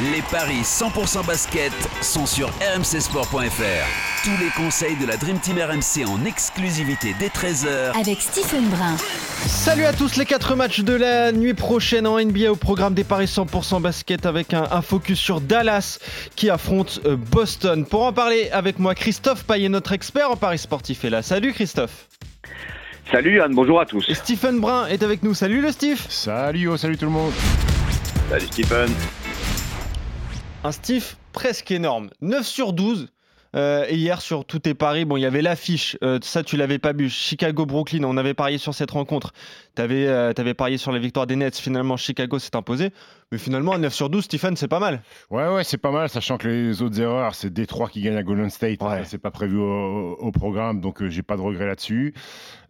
Les paris 100% basket sont sur rmcsport.fr. Tous les conseils de la Dream Team RMC en exclusivité dès 13h Avec Stephen Brun. Salut à tous les 4 matchs de la nuit prochaine en NBA au programme des paris 100% basket avec un, un focus sur Dallas qui affronte euh, Boston. Pour en parler avec moi, Christophe Payet, notre expert en paris sportif est là. Salut Christophe. Salut Anne, bonjour à tous. Et Stephen Brun est avec nous. Salut le Steve. Salut, oh, salut tout le monde. Salut Stephen. Un Steve presque énorme. 9 sur 12. Euh, et hier sur tous tes paris, bon, il y avait l'affiche, euh, ça tu l'avais pas bu. Chicago-Brooklyn, on avait parié sur cette rencontre. Tu avais, euh, parié sur la victoire des Nets. Finalement, Chicago s'est imposé. Mais finalement, 9 sur 12, Stephen, c'est pas mal. Ouais, ouais, c'est pas mal, sachant que les autres erreurs, c'est Détroit qui gagne à Golden State. Ouais. C'est pas prévu au, au programme, donc j'ai pas de regret là-dessus.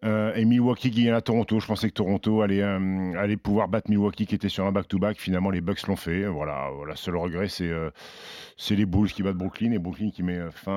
Euh, et Milwaukee qui gagne à Toronto. Je pensais que Toronto allait, euh, allait pouvoir battre Milwaukee qui était sur un back-to-back. Finalement, les Bucks l'ont fait. Voilà, voilà, seul regret, c'est euh, c'est les Bulls qui battent Brooklyn et Brooklyn qui met fin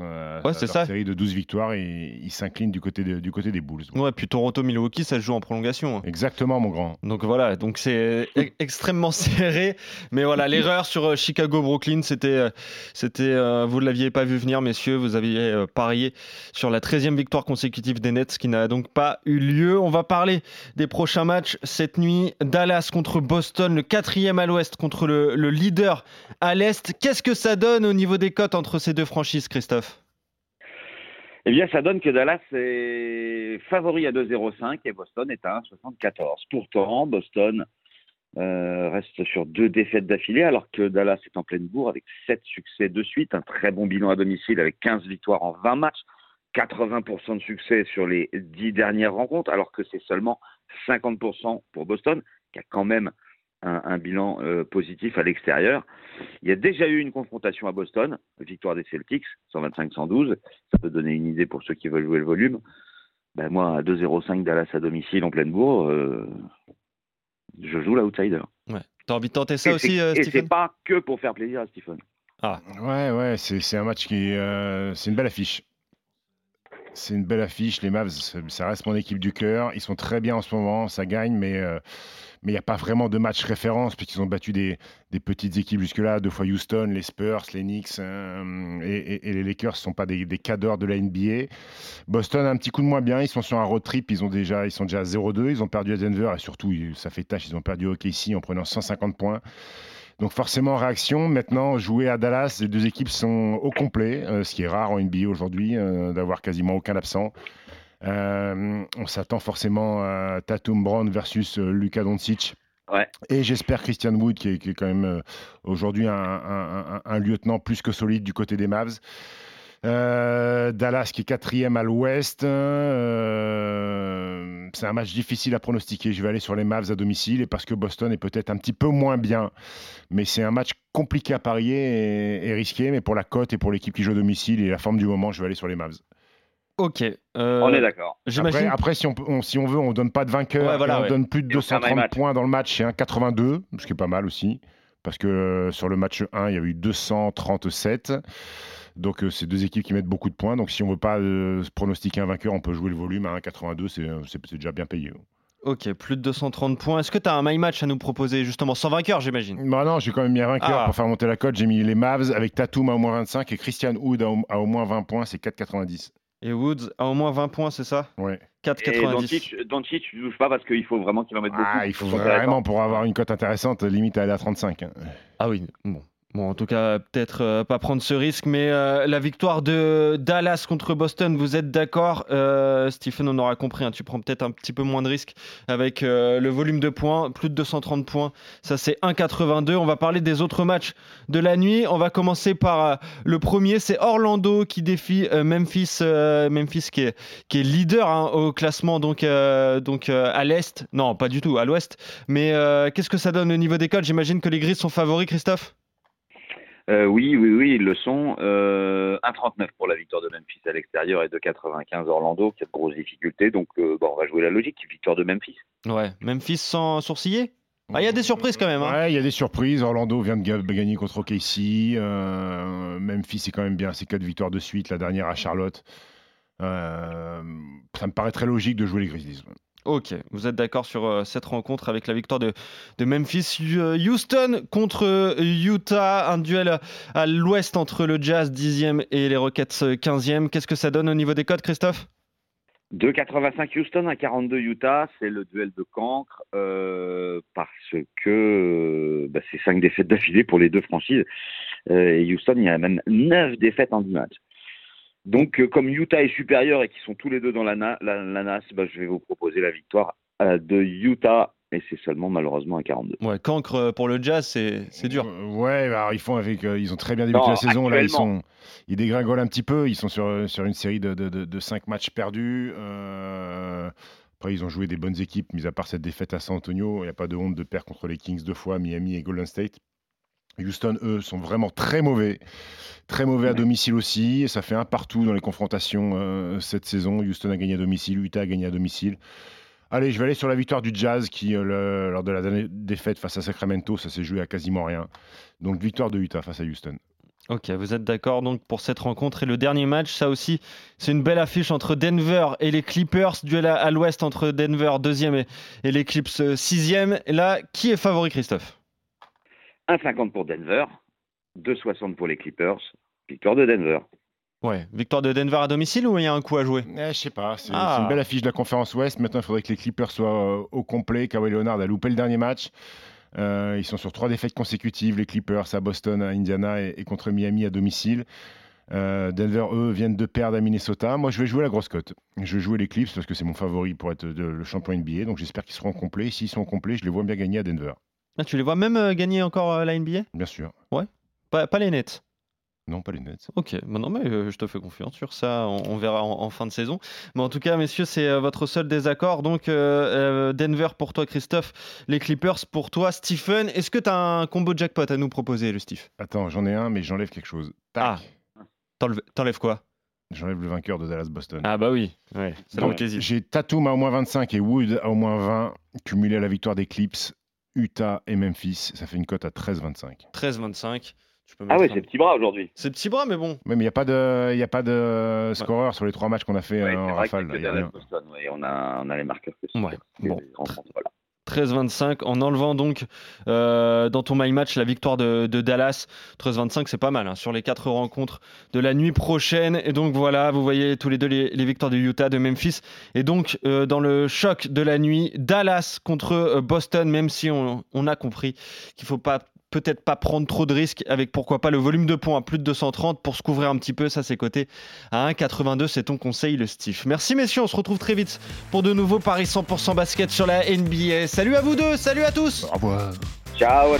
euh, Ouais, à leur ça. série de 12 victoires et ils s'inclinent du, côté de- du côté des Bulls. Ouais, puis Toronto-Milwaukee, ça se joue en prolongation. hein. Exactement, mon grand. Donc voilà, donc c'est e- extrêmement serré. Mais voilà, l'erreur sur Chicago-Brooklyn, c'était, c'était, vous ne l'aviez pas vu venir, messieurs. Vous aviez parié sur la 13e victoire consécutive des Nets, qui n'a donc pas eu lieu. On va parler des prochains matchs cette nuit. Dallas contre Boston, le quatrième à l'ouest contre le, le leader à l'est. Qu'est-ce que ça donne au niveau des cotes entre ces deux franchises, Christophe? Eh bien, ça donne que Dallas est favori à 2,05 et Boston est à 1,74. Pourtant, Boston euh, reste sur deux défaites d'affilée, alors que Dallas est en pleine bourre avec sept succès de suite, un très bon bilan à domicile avec 15 victoires en 20 matchs, 80% de succès sur les 10 dernières rencontres, alors que c'est seulement 50% pour Boston, qui a quand même un, un bilan euh, positif à l'extérieur. Il y a déjà eu une confrontation à Boston, victoire des Celtics, 125-112. Ça peut donner une idée pour ceux qui veulent jouer le volume. Ben moi, à 2-0-5 Dallas à domicile en pleine bourre, euh, je joue l'outsider. Ouais. T'as envie de tenter ça Et aussi, euh, Et c'est pas que pour faire plaisir à Stephen. Ouais, ouais, c'est c'est un match qui. euh, c'est une belle affiche. C'est une belle affiche. Les Mavs, ça reste mon équipe du cœur. Ils sont très bien en ce moment, ça gagne, mais euh, il n'y a pas vraiment de match référence puisqu'ils ont battu des, des petites équipes jusque-là, deux fois Houston, les Spurs, les Knicks euh, et, les Lakers ne sont pas des, des cadors de la NBA. Boston a un petit coup de moins bien. Ils sont sur un road trip. Ils, ont déjà, ils sont déjà à 0-2. Ils ont perdu à Denver et surtout, ça fait tâche. Ils ont perdu au OKC en prenant 150 points. Donc forcément, réaction. Maintenant, jouer à Dallas, les deux équipes sont au complet, euh, ce qui est rare en NBA aujourd'hui, euh, d'avoir quasiment aucun absent. Euh, on s'attend forcément à Tatum Brown versus Luka Doncic. Ouais. Et j'espère Christian Wood, qui est, qui est quand même aujourd'hui un, un- un- un lieutenant plus que solide du côté des Mavs. Euh, Dallas qui est quatrième à l'ouest. Euh, c'est un match difficile à pronostiquer. Je vais aller sur les Mavs à domicile et parce que Boston est peut-être un petit peu moins bien. Mais c'est un match compliqué à parier et, et risqué. Mais pour la cote et pour l'équipe qui joue à domicile et la forme du moment, je vais aller sur les Mavs. Ok. euh, On est d'accord. Après, J'imagine. après, si, on, on- si on veut, on donne pas de vainqueur. Ouais, voilà, et on ouais. donne plus de Et on ferme les 230 matchs. points dans le match. C'est un 82, ce qui est pas mal aussi. Parce que euh, sur le match 1, il y a eu 237. Donc, euh, c'est deux équipes qui mettent beaucoup de points. Donc, si on veut pas euh, se pronostiquer un vainqueur, on peut jouer le volume à 1,82. C'est euh, c'est- c'est déjà bien payé. Ok, plus de 230 points. Est-ce que tu as un my match à nous proposer, justement, sans vainqueur, j'imagine? Bah non, j'ai quand même mis un vainqueur Ah. pour faire monter la cote. J'ai mis les Mavs avec Tatum à au moins 25 et Christian Wood à au, à au moins 20 points. C'est 4,90. Et Woods a au moins 20 points, c'est ça? Ouais. Et 4,90. Doncic, tu touches pas parce qu'il faut vraiment qu'il en mette beaucoup. Ah, il faut vraiment, pour avoir une cote intéressante, limite à aller à 35. hein. Ah oui, bon. Bon, en tout cas, peut-être euh, pas prendre ce risque, mais euh, la victoire de Dallas contre Boston, vous êtes d'accord euh, Stephen, on aura compris, hein, tu prends peut-être un petit peu moins de risques avec le volume de points, plus de 230 points, ça c'est 1,82. On va parler des autres matchs de la nuit. On va commencer par le premier, c'est Orlando qui défie Memphis, Memphis qui est, leader hein, au classement, donc, donc à l'Est, non pas du tout, à l'Ouest. Mais qu'est-ce que ça donne au niveau des codes? J'imagine que les Gris sont favoris, Christophe? Euh, oui, oui, oui, ils le sont. Euh, 1,39 pour la victoire de Memphis à l'extérieur et 2,95 Orlando, qui a de grosses difficultés. Donc, euh, bon, on va jouer la logique, victoire de Memphis. Ouais, Memphis sans sourciller? Ah, il y a des surprises quand même. Hein. Ouais, il y a des surprises. Orlando vient de gagner contre OKC. Euh, Memphis, c'est quand même bien. C'est quatre victoires de suite. La dernière à Charlotte. ça me paraît très logique de jouer les Grizzlies. Ok, vous êtes d'accord sur euh, cette rencontre avec la victoire de, Memphis. Euh, Houston contre euh, Utah, un duel à l'ouest entre le Jazz 10e et les Rockets 15e. Qu'est-ce que ça donne au niveau des codes, Christophe? 2,85 Houston, 1,42 Utah, c'est le duel de cancre parce que bah, c'est 5 défaites d'affilée pour les deux franchises. et Houston, il y a même 9 défaites en 10 matchs. Donc, euh, comme Utah est supérieur et qu'ils sont tous les deux dans la, NAS, bah, je vais vous proposer la victoire euh, de Utah. Et c'est seulement malheureusement à 42. Ouais, cancre euh, pour le Jazz, c'est dur. Ouais, alors ils font avec, ils ont très bien débuté la saison. Là, ils sont, ils dégringolent un petit peu. Ils sont sur, sur une série de, de, de, 5 matchs perdus. après, ils ont joué des bonnes équipes, mis à part cette défaite à San Antonio. Il n'y a pas de honte de perdre contre les Kings deux fois, Miami et Golden State. Houston, eux, sont vraiment très mauvais. Très mauvais à domicile aussi. ça fait un partout dans les confrontations euh, cette saison. Houston a gagné à domicile, Utah a gagné à domicile. Allez, je vais aller sur la victoire du Jazz qui, euh, lors de la dernière défaite face à Sacramento, ça s'est joué à quasiment rien. Donc victoire de Utah face à Houston. Ok, vous êtes d'accord donc pour cette rencontre. Et le dernier match, ça aussi, c'est une belle affiche entre Denver et les Clippers. Duel à, l'ouest entre Denver, deuxième, et, et les Clips, euh, sixième. Et là, qui est favori, Christophe? 1,50 pour Denver, 2,60 pour les Clippers. Victoire de Denver. Ouais, victoire de Denver à domicile ou il y a un coup à jouer? Eh, Je sais pas, c'est ah. une belle affiche de la conférence Ouest. Maintenant, il faudrait que les Clippers soient euh, au complet. Kawhi Leonard a loupé le dernier match. Euh, ils sont sur trois défaites consécutives, les Clippers à Boston, à Indiana et, contre Miami à domicile. Euh, Denver, eux, viennent de perdre à Minnesota. Moi, je vais jouer la grosse cote. Je vais jouer les Clips parce que c'est mon favori pour être le champion NBA. Donc, j'espère qu'ils seront complets. S'ils sont complets, je les vois bien gagner à Denver. Ah, tu les vois même euh, gagner encore euh, la NBA Bien sûr. Ouais? Pas, les Nets? Non, pas les Nets. Ok, non, mais euh, je te fais confiance sur ça, on, verra en, fin de saison. Mais en tout cas, messieurs, c'est votre seul désaccord. Donc, Denver pour toi, Christophe, les Clippers pour toi, Stephen. Est-ce que tu as un combo jackpot à nous proposer, le Steve Attends, j'en ai un, mais j'enlève quelque chose. Ah, t'enlèves quoi? J'enlève le vainqueur de Dallas-Boston. Ah bah oui, ouais, J'ai Tatum à au moins 25 et Wood à au moins 20, cumulé à la victoire des Clips. Utah et Memphis, ça fait une cote à 13,25. 13,25. Ah ouais, c'est petit bras aujourd'hui. C'est petit bras, mais bon. mais il n'y a pas de, y a pas de scoreur sur les trois matchs qu'on a fait en rafale. Boston, on, a, on a les marqueurs que ouais. bon. 13-25 en enlevant donc euh, dans ton my match la victoire de, Dallas. 13-25 c'est pas mal hein, sur les quatre rencontres de la nuit prochaine. Et donc voilà, vous voyez tous les deux les, victoires de Utah, de Memphis. Et donc euh, dans le choc de la nuit, Dallas contre euh, Boston, même si on, a compris qu'il faut pas peut-être pas prendre trop de risques avec pourquoi pas le volume de points à plus de 230 pour se couvrir un petit peu. Ça, c'est coté à 1,82. C'est ton conseil, le Steve. Merci, messieurs. On se retrouve très vite pour de nouveaux Paris 100% basket sur la NBA. Salut à vous deux. Salut à tous. Au revoir. Ciao.